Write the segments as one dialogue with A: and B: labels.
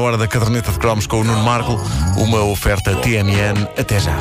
A: Hora da caderneta de cromos com o Nuno Marco, uma oferta TMN. Até já.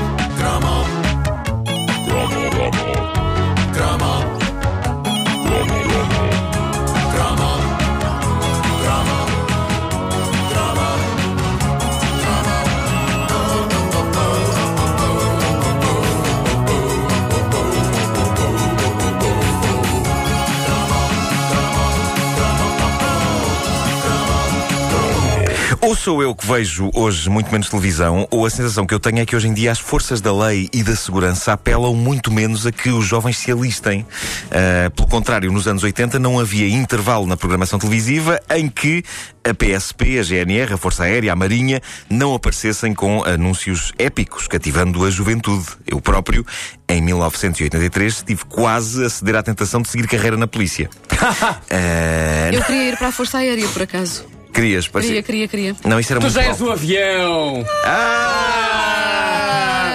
B: Sou eu que vejo hoje muito menos televisão, ou a sensação que eu tenho é que hoje em dia as forças da lei e da segurança apelam muito menos a que os jovens se alistem. Uh, pelo contrário, nos anos 80 não havia intervalo na programação televisiva em que a PSP, a GNR, a Força Aérea, a Marinha não aparecessem com anúncios épicos, cativando a juventude. Eu próprio, em 1983, tive quase a ceder à tentação de seguir carreira na polícia.
C: uh... Eu queria ir para a Força Aérea, por acaso.
B: Querias,
C: parecia... Queria, queria, queria.
B: Não, isso era
D: tu
B: muito
D: já és o avião!
B: Ah!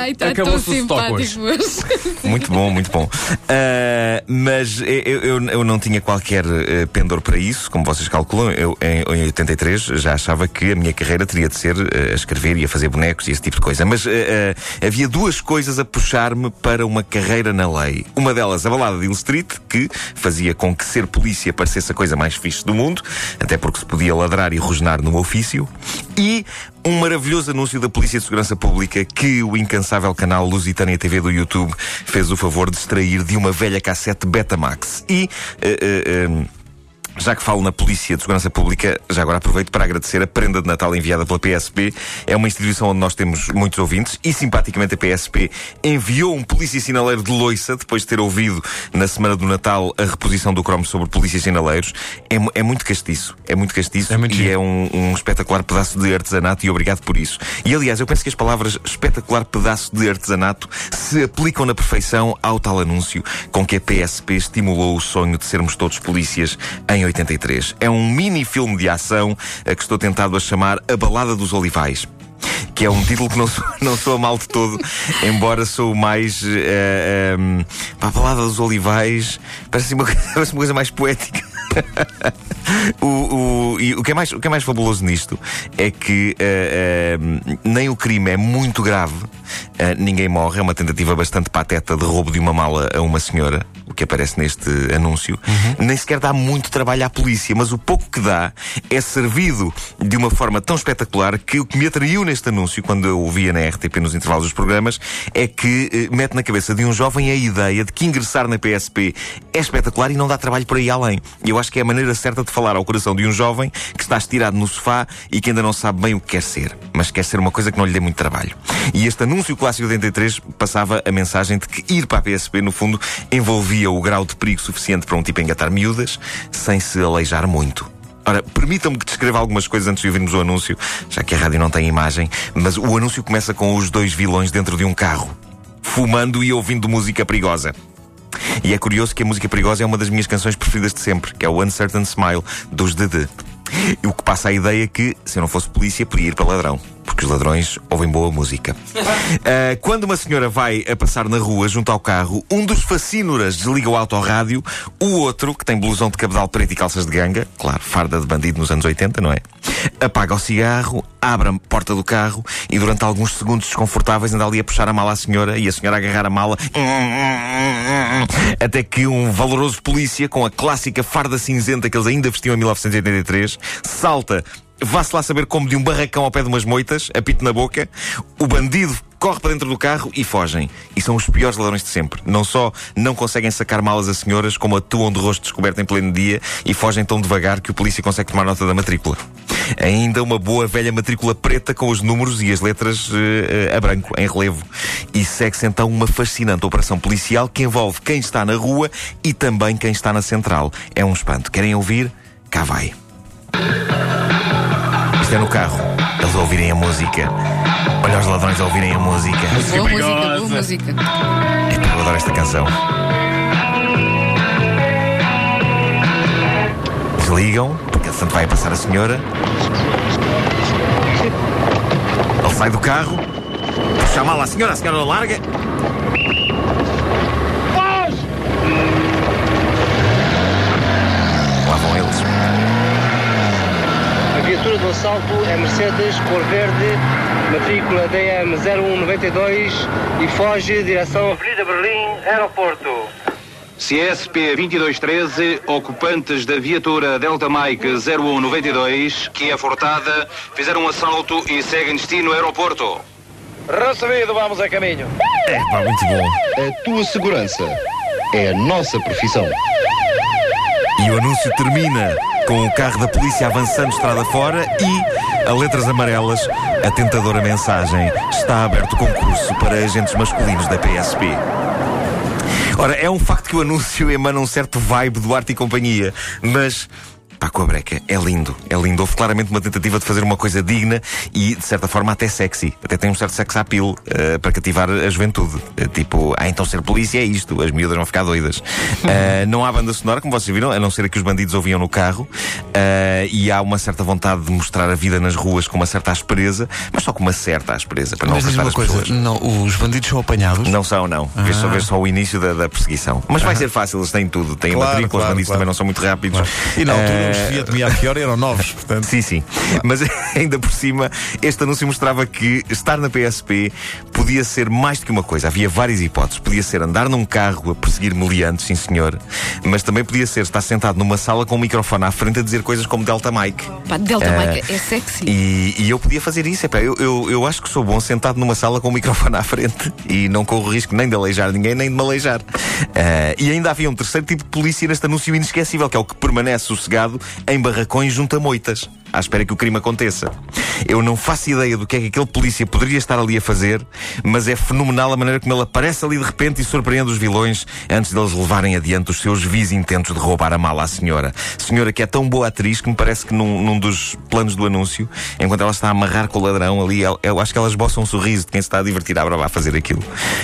C: Ai, tá tão simpático
B: Muito bom, muito bom. Uh, mas eu, eu, eu, não tinha qualquer uh, pendor para isso, como vocês calculam. Eu, em, em 83, já achava que a minha carreira teria de ser uh, a escrever e a fazer bonecos e esse tipo de coisa. Mas havia duas coisas a puxar-me para uma carreira na lei. Uma delas, a balada de Hill Street, que fazia com que ser polícia parecesse a coisa mais fixe do mundo, até porque se podia ladrar e rosnar no ofício. E um maravilhoso anúncio da Polícia de Segurança Pública que o incansável canal Lusitânia TV do YouTube fez o favor de extrair de uma velha cassete Betamax. E. Uh, uh, uh, já que falo na Polícia de Segurança Pública, já agora aproveito para agradecer a prenda de Natal enviada pela PSP. É uma instituição onde nós temos muitos ouvintes e, simpaticamente, a PSP enviou um polícia sinaleiro de loiça depois de ter ouvido na semana do Natal a reposição do cromo sobre polícias sinaleiros. É, é muito castiço. É muito castiço
A: é muito
B: e
A: giro.
B: é um, um espetacular pedaço de artesanato e obrigado por isso. E, aliás, eu penso que as palavras espetacular pedaço de artesanato se aplicam na perfeição ao tal anúncio com que a PSP estimulou o sonho de sermos todos polícias em 83. É um mini filme de ação a que estou tentado a chamar A Balada dos Olivais que é um título que não, sou, não soa mal de todo, embora sou mais. Uh, um, a balada dos olivais parece uma, parece uma coisa mais poética. o, o, e o, que é mais, o que é mais fabuloso nisto é que uh, uh, nem o crime é muito grave, uh, ninguém morre, é uma tentativa bastante pateta de roubo de uma mala a uma senhora, o que aparece neste anúncio. Uhum. Nem sequer dá muito trabalho à polícia, mas o pouco que dá é servido de uma forma tão espetacular que o que me atraiu neste anúncio, quando eu o via na RTP nos intervalos dos programas, é que mete na cabeça de um jovem a ideia de que ingressar na PSP é espetacular e não dá trabalho por aí além. Eu acho que é a maneira certa de falar ao coração de um jovem que está estirado no sofá e que ainda não sabe bem o que quer ser, mas quer ser uma coisa que não lhe dê muito trabalho. E este anúncio clássico de 83 passava a mensagem de que ir para a PSP, no fundo, envolvia o grau de perigo suficiente para um tipo engatar miúdas, sem se aleijar muito. Ora, permitam-me que descreva algumas coisas antes de ouvirmos o anúncio, já que a rádio não tem imagem, mas o anúncio começa com os dois vilões dentro de um carro, fumando e ouvindo música perigosa. E é curioso que a música perigosa é uma das minhas canções preferidas de sempre, que é o Uncertain Smile, dos DD. O que passa a ideia que, se eu não fosse polícia, podia ir para ladrão porque os ladrões ouvem boa música. Uh, quando uma senhora vai a passar na rua junto ao carro, um dos facínoras desliga o autorrádio, o outro, que tem blusão de cabedal preto e calças de ganga, claro, farda de bandido nos anos 80, não é? Apaga o cigarro, abre a porta do carro e durante alguns segundos desconfortáveis anda ali a puxar a mala à senhora e a senhora a agarrar a mala até que um valoroso polícia com a clássica farda cinzenta que eles ainda vestiam em 1983 salta Vá-se lá saber como de um barracão ao pé de umas moitas, apito na boca, o bandido corre para dentro do carro e fogem. E são os piores ladrões de sempre. Não só não conseguem sacar malas a senhoras, como atuam de rosto descoberto em pleno dia e fogem tão devagar que o polícia consegue tomar nota da matrícula. Ainda uma boa velha matrícula preta com os números e as letras uh, a branco, em relevo. E segue-se então uma fascinante operação policial que envolve quem está na rua e também quem está na central. É um espanto. Querem ouvir? Cá vai. Isto é no carro. Eles a ouvirem a música. Olha os ladrões a ouvirem a música.
C: Boa música, boa música.
B: Eu adoro esta canção. Desligam, porque tanto vai passar a senhora. Ele sai do carro, puxa a mala à senhora, a senhora larga.
D: Viatura do assalto é Mercedes, cor verde, matrícula DM0192 e foge direção Avenida Berlim, aeroporto.
E: CSP 2213, ocupantes da viatura Delta Mike 0192, que é furtada, fizeram um assalto e seguem destino aeroporto.
D: Recebido, vamos a caminho.
A: É, pá, muito bom.
F: A tua segurança é a nossa profissão.
B: E o anúncio termina com o carro da polícia avançando estrada fora e, a letras amarelas, a tentadora mensagem: está aberto concurso para agentes masculinos da PSP. Ora, é um facto que o anúncio emana um certo vibe do arte e companhia, mas Pá, com a breca, é lindo, é lindo. Houve claramente uma tentativa de fazer uma coisa digna e, de certa forma, até sexy. Até tem um certo sex appeal uh, para cativar a juventude. Uh, tipo, ah, então ser polícia é isto, as miúdas vão ficar doidas. Uh, não há banda sonora, como vocês viram, a não ser que os bandidos ouviam no carro. e há uma certa vontade de mostrar a vida nas ruas com uma certa aspereza, mas só com uma certa aspereza, para não
A: Mas diz
B: afastar as
A: coisa,
B: pessoas.
A: não, os bandidos são apanhados?
B: Não são, não. Vês só, vês só o início da, da perseguição. Mas vai ser fácil, eles têm tudo. Têm
A: Claro,
B: a matrícula,
A: claro,
B: os bandidos
A: claro.
B: também não são muito rápidos.
A: E na altura os Fiat Mia Fiore eram novos, portanto.
B: Sim, sim. Mas ainda por cima, este anúncio mostrava que estar na PSP podia ser mais do que uma coisa. Havia várias hipóteses. Podia ser andar num carro a perseguir meliantes, sim senhor. Mas também podia ser estar sentado numa sala com um microfone à frente a dizer coisas como Delta Mike.
C: Pá, Delta Mike é sexy.
B: E, e eu podia fazer isso. Epá, eu, eu, eu acho que sou bom sentado numa sala com o microfone à frente e não corro risco nem de aleijar ninguém, nem de me aleijar. Ah, e ainda havia um terceiro tipo de polícia neste anúncio inesquecível, que é o que permanece sossegado em barracões junto a moitas, à espera que o crime aconteça. Eu não faço ideia do que é que aquele polícia poderia estar ali a fazer, mas é fenomenal a maneira como ele aparece ali de repente e surpreende os vilões antes deles levarem adiante os seus vis intentos de roubar a mala à senhora. Senhora que é tão boa atriz que me parece que num, num dos planos do anúncio, enquanto ela está a amarrar com o ladrão ali, eu, eu acho que ela esboça um sorriso de quem se está a divertir à brava a fazer aquilo.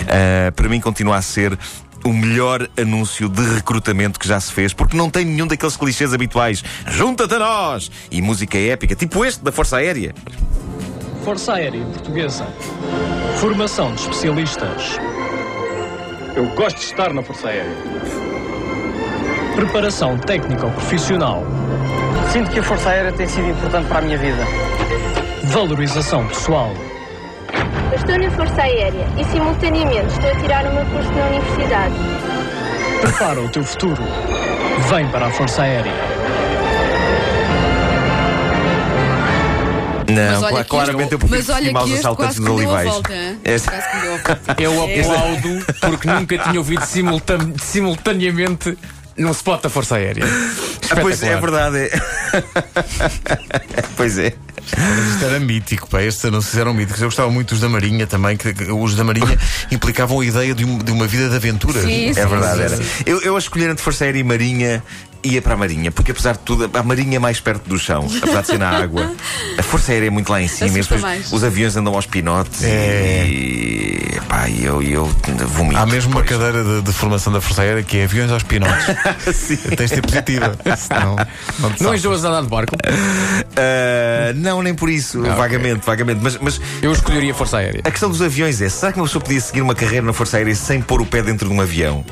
B: Ah, para mim continua a ser o melhor anúncio de recrutamento que já se fez, porque não tem nenhum daqueles clichês habituais. Junta-te a nós! E música épica, tipo este da Força Aérea.
G: Força Aérea Portuguesa. Formação de especialistas. Eu gosto de estar na Força Aérea. Preparação técnico-profissional.
D: Sinto que a Força Aérea tem sido importante para a minha vida.
G: Valorização pessoal.
H: Eu estou na Força Aérea e, simultaneamente, estou a tirar o meu curso na universidade.
G: Prepara o teu futuro. Vem para a Força Aérea.
B: Não,
C: olha
B: cla-
C: que
B: claramente eu prefiro
C: mas olha que este
B: assaltantes
C: quase
B: dos
C: que deu a
B: olivais.
C: volta, hein?
B: Este-
C: Quase que deu a volta.
I: Eu aplaudo porque nunca tinha ouvido simultan- simultaneamente num spot da Força Aérea.
B: Ah, Pois é, é verdade. é. pois é.
A: Isto era mítico, pá. Estes anúncios eram míticos. Eu gostava muito dos da Marinha também, que, os da Marinha implicavam a ideia de, um- de uma vida de aventura.
C: Sim,
B: É
C: sim,
B: verdade,
C: sim,
B: era. Eu, eu a escolher entre Força Aérea e Marinha ia para a Marinha, porque apesar de tudo, a Marinha é mais perto do chão, apesar de ser na água. A Força Aérea é muito lá em cima, e depois os aviões andam aos pinotes
A: É.
B: e. Pá, e eu, eu vomito.
A: Há mesmo uma
B: depois.
A: cadeira de, de formação da Força Aérea que é aviões aos pinotes. Tens de ter positiva. Senão, não te
I: Não enjoas a andar de barco?
B: Ah, não, nem por isso,
I: ok.
B: vagamente, vagamente. Mas, mas
I: Eu escolheria a Força Aérea.
B: a questão dos aviões é: será que uma pessoa podia seguir uma carreira na Força Aérea sem pôr o pé dentro de um avião?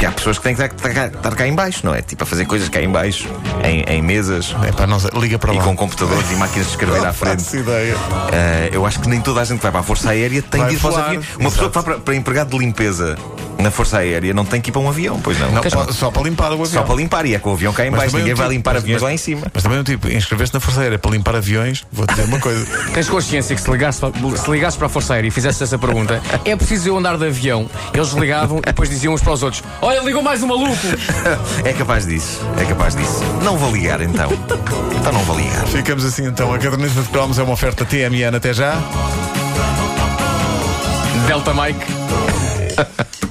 B: Porque há pessoas que têm que estar, cá- estar cá em baixo, não é? Tipo, a fazer coisas cá em baixo, em, em mesas.
A: É pá, não sei. Liga para
B: E
A: lá.
B: com computadores e máquinas de escrever à frente.
A: Faço ideia.
B: Ah, eu acho que nem toda a gente que vai para a Força Aérea tem
A: Vai
B: de ir para os aviões. Uma pessoa que vai para, para empregado de limpeza na Força Aérea não tem que ir para um avião, pois não.
A: Não, só, só para limpar o avião.
B: Só para limpar e é com o avião cá em baixo.
A: também
B: Ninguém
A: um
B: vai
A: tipo-
B: limpar
A: mas-
B: aviões
A: mas-
B: lá em cima.
A: Mas também um tipo, inscrever-se na Força Aérea para limpar aviões, vou-te dizer uma coisa.
I: Tens consciência que se ligasses, para, se ligasses para a Força Aérea e fizesses essa pergunta, é preciso eu andar de avião? Eles ligavam e depois diziam uns para os outros: Olha, ligou mais um maluco!
B: É capaz disso. É capaz disso. Não vou ligar então. Então não vou ligar.
A: Ficamos assim então. A caderneta de cromos é uma oferta TMN. Até já.
I: Delta Mike.